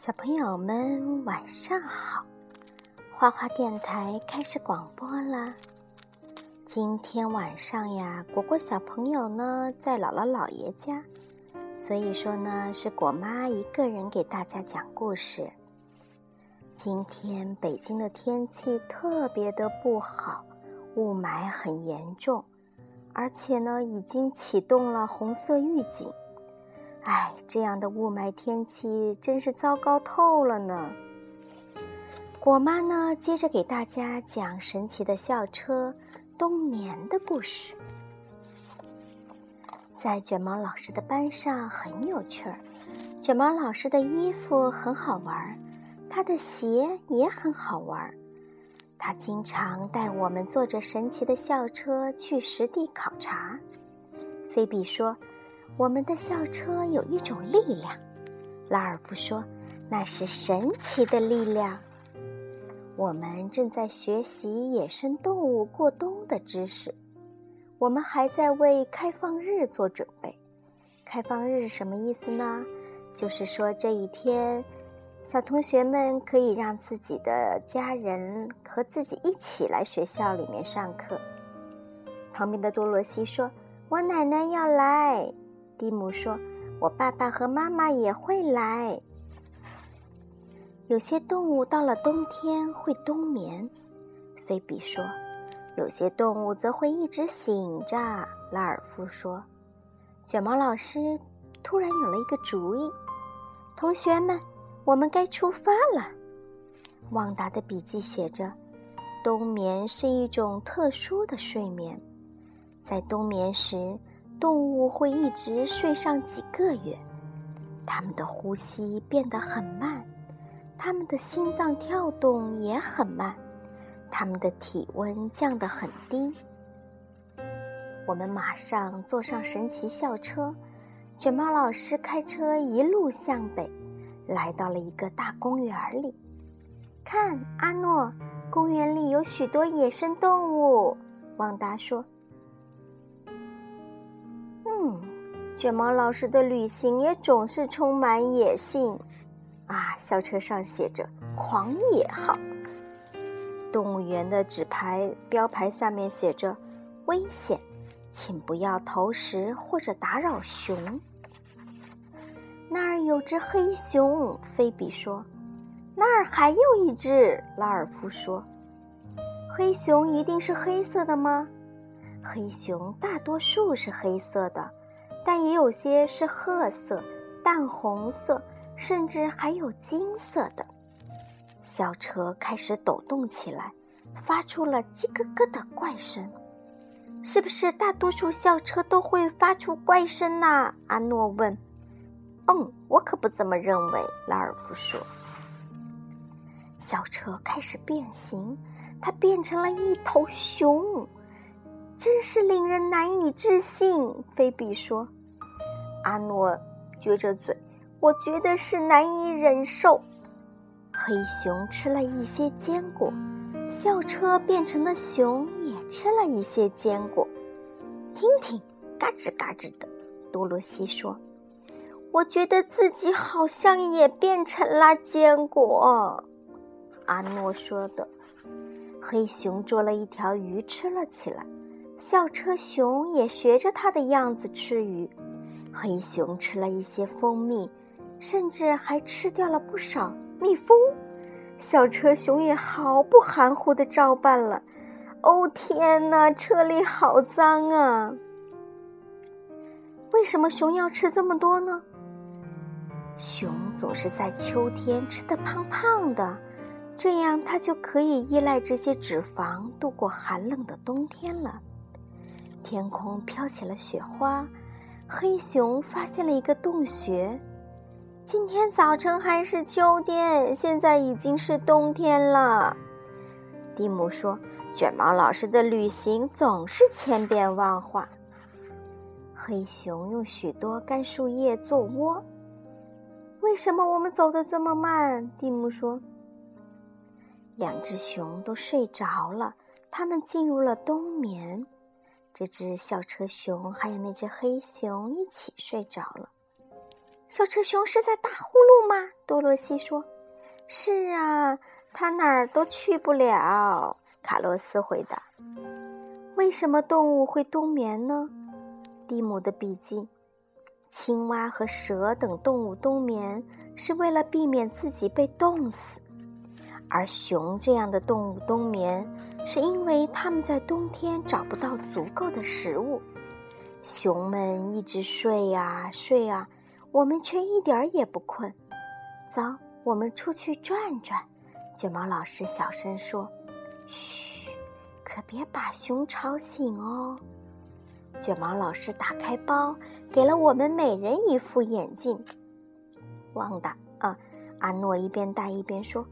小朋友们晚上好，花花电台开始广播了。今天晚上呀，果果小朋友呢在姥姥姥爷家，所以说呢是果妈一个人给大家讲故事。今天北京的天气特别的不好，雾霾很严重，而且呢已经启动了红色预警。哎，这样的雾霾天气真是糟糕透了呢。果妈呢，接着给大家讲神奇的校车冬眠的故事。在卷毛老师的班上很有趣儿，卷毛老师的衣服很好玩儿，他的鞋也很好玩儿。他经常带我们坐着神奇的校车去实地考察。菲比说。我们的校车有一种力量，拉尔夫说：“那是神奇的力量。”我们正在学习野生动物过冬的知识，我们还在为开放日做准备。开放日什么意思呢？就是说这一天，小同学们可以让自己的家人和自己一起来学校里面上课。旁边的多罗西说：“我奶奶要来。”蒂姆说：“我爸爸和妈妈也会来。”有些动物到了冬天会冬眠，菲比说：“有些动物则会一直醒着。”拉尔夫说：“卷毛老师突然有了一个主意，同学们，我们该出发了。”旺达的笔记写着：“冬眠是一种特殊的睡眠，在冬眠时。”动物会一直睡上几个月，它们的呼吸变得很慢，它们的心脏跳动也很慢，它们的体温降得很低。我们马上坐上神奇校车，卷毛老师开车一路向北，来到了一个大公园里。看，阿诺，公园里有许多野生动物。旺达说。嗯卷毛老师的旅行也总是充满野性，啊！校车上写着“狂野号”。动物园的纸牌标牌下面写着“危险，请不要投食或者打扰熊”。那儿有只黑熊，菲比说。那儿还有一只，拉尔夫说。黑熊一定是黑色的吗？黑熊大多数是黑色的。但也有些是褐色、淡红色，甚至还有金色的。校车开始抖动起来，发出了“叽咯咯”的怪声。是不是大多数校车都会发出怪声呢？阿诺问。“嗯，我可不这么认为。”拉尔夫说。校车开始变形，它变成了一头熊，真是令人难以置信。菲比说。阿诺撅着嘴，我觉得是难以忍受。黑熊吃了一些坚果，校车变成的熊也吃了一些坚果。听听，嘎吱嘎吱的。多罗西说：“我觉得自己好像也变成了坚果。”阿诺说的。黑熊捉了一条鱼吃了起来，校车熊也学着它的样子吃鱼。黑熊吃了一些蜂蜜，甚至还吃掉了不少蜜蜂。校车熊也毫不含糊的照办了。哦天哪，车里好脏啊！为什么熊要吃这么多呢？熊总是在秋天吃的胖胖的，这样它就可以依赖这些脂肪度过寒冷的冬天了。天空飘起了雪花。黑熊发现了一个洞穴。今天早晨还是秋天，现在已经是冬天了。蒂姆说：“卷毛老师的旅行总是千变万化。”黑熊用许多干树叶做窝。为什么我们走得这么慢？蒂姆说：“两只熊都睡着了，它们进入了冬眠。”这只校车熊还有那只黑熊一起睡着了。小车熊是在打呼噜吗？多罗西说：“是啊，它哪儿都去不了。”卡洛斯回答：“为什么动物会冬眠呢？”蒂姆的笔记：青蛙和蛇等动物冬眠是为了避免自己被冻死，而熊这样的动物冬眠是因为它们在冬天找不到足够的食物。熊们一直睡啊睡啊，我们却一点儿也不困。走，我们出去转转。卷毛老师小声说。嘘，可别把熊吵醒哦。卷毛老师打开包，给了我们每人一副眼镜。旺达啊，阿诺一边戴一边说：“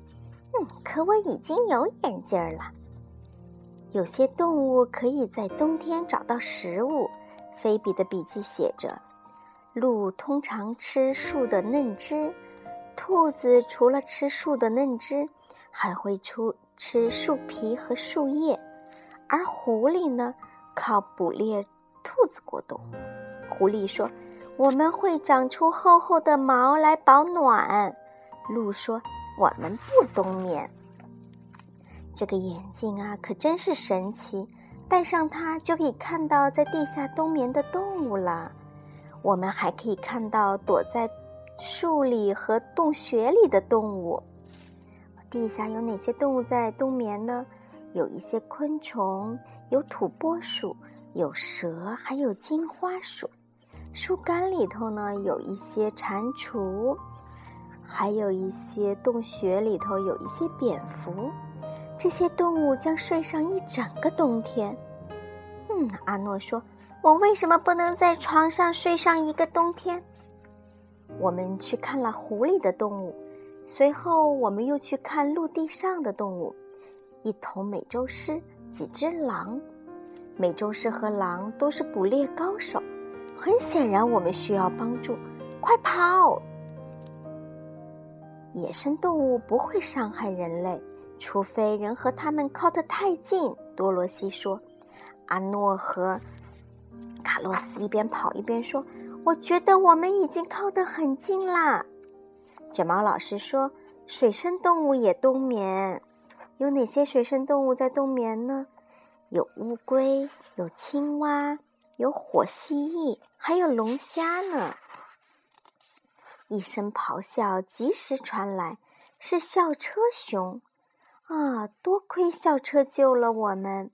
可我已经有眼镜了。”有些动物可以在冬天找到食物。菲比的笔记写着：“鹿通常吃树的嫩枝，兔子除了吃树的嫩枝，还会出。”吃树皮和树叶，而狐狸呢，靠捕猎兔子过冬。狐狸说：“我们会长出厚厚的毛来保暖。”鹿说：“我们不冬眠。”这个眼镜啊，可真是神奇！戴上它就可以看到在地下冬眠的动物了。我们还可以看到躲在树里和洞穴里的动物。地下有哪些动物在冬眠呢？有一些昆虫，有土拨鼠，有蛇，还有金花鼠。树干里头呢，有一些蟾蜍，还有一些洞穴里头有一些蝙蝠。这些动物将睡上一整个冬天。嗯，阿诺说：“我为什么不能在床上睡上一个冬天？”我们去看了湖里的动物。随后，我们又去看陆地上的动物：一头美洲狮，几只狼。美洲狮和狼都是捕猎高手，很显然我们需要帮助。快跑！野生动物不会伤害人类，除非人和它们靠得太近。多罗西说。阿诺和卡洛斯一边跑一边说：“我觉得我们已经靠得很近啦。”卷毛老师说：“水生动物也冬眠，有哪些水生动物在冬眠呢？有乌龟，有青蛙，有火蜥蜴，还有龙虾呢。”一声咆哮及时传来，是校车熊。啊，多亏校车救了我们！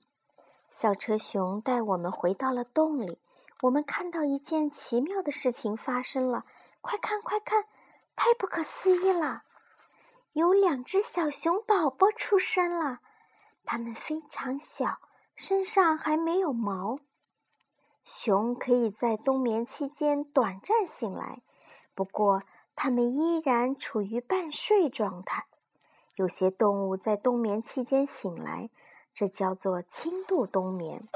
校车熊带我们回到了洞里，我们看到一件奇妙的事情发生了。快看，快看！太不可思议了！有两只小熊宝宝出生了，它们非常小，身上还没有毛。熊可以在冬眠期间短暂醒来，不过它们依然处于半睡状态。有些动物在冬眠期间醒来，这叫做轻度冬眠。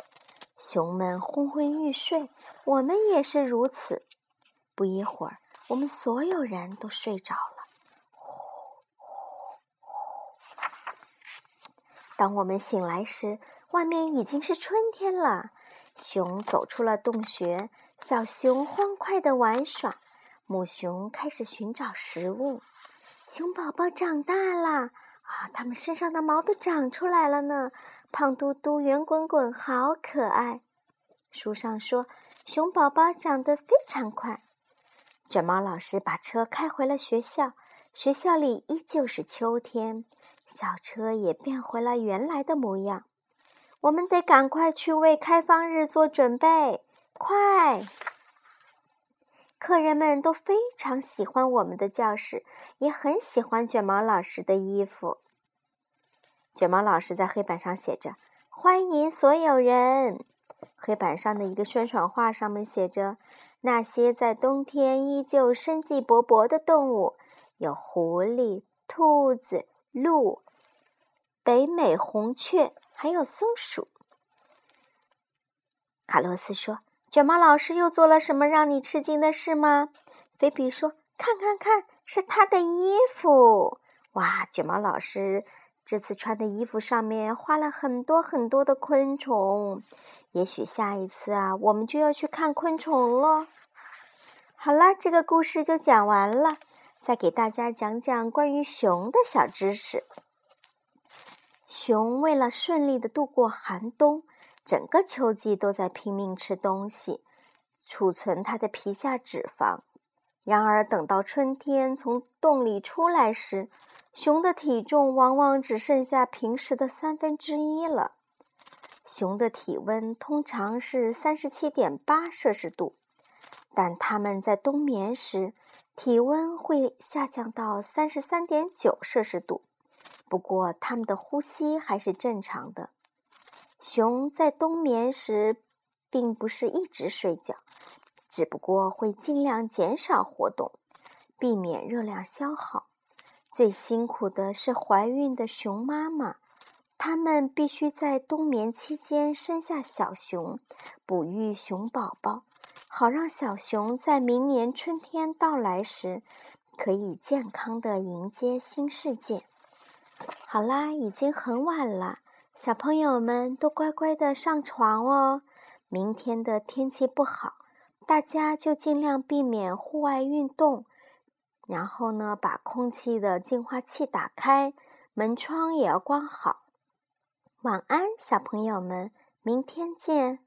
熊们昏昏欲睡，我们也是如此。不一会儿。我们所有人都睡着了。呼呼呼！当我们醒来时，外面已经是春天了。熊走出了洞穴，小熊欢快的玩耍，母熊开始寻找食物。熊宝宝长大了啊，它们身上的毛都长出来了呢，胖嘟嘟、圆滚滚，好可爱。书上说，熊宝宝长得非常快。卷毛老师把车开回了学校，学校里依旧是秋天，小车也变回了原来的模样。我们得赶快去为开放日做准备，快！客人们都非常喜欢我们的教室，也很喜欢卷毛老师的衣服。卷毛老师在黑板上写着：“欢迎所有人。”黑板上的一个宣传画上面写着：“那些在冬天依旧生机勃勃的动物，有狐狸、兔子、鹿、北美红雀，还有松鼠。”卡洛斯说：“卷毛老师又做了什么让你吃惊的事吗？”菲比说：“看看看，是他的衣服！”哇，卷毛老师。这次穿的衣服上面画了很多很多的昆虫，也许下一次啊，我们就要去看昆虫了。好了，这个故事就讲完了。再给大家讲讲关于熊的小知识。熊为了顺利的度过寒冬，整个秋季都在拼命吃东西，储存它的皮下脂肪。然而，等到春天从洞里出来时，熊的体重往往只剩下平时的三分之一了。熊的体温通常是三十七点八摄氏度。但它们在冬眠时，体温会下降到三十三点九摄氏度。不过，它们的呼吸还是正常的。熊在冬眠时，并不是一直睡觉，只不过会尽量减少活动，避免热量消耗。最辛苦的是怀孕的熊妈妈，它们必须在冬眠期间生下小熊，哺育熊宝宝。好让小熊在明年春天到来时，可以健康的迎接新世界。好啦，已经很晚了，小朋友们都乖乖的上床哦。明天的天气不好，大家就尽量避免户外运动。然后呢，把空气的净化器打开，门窗也要关好。晚安，小朋友们，明天见。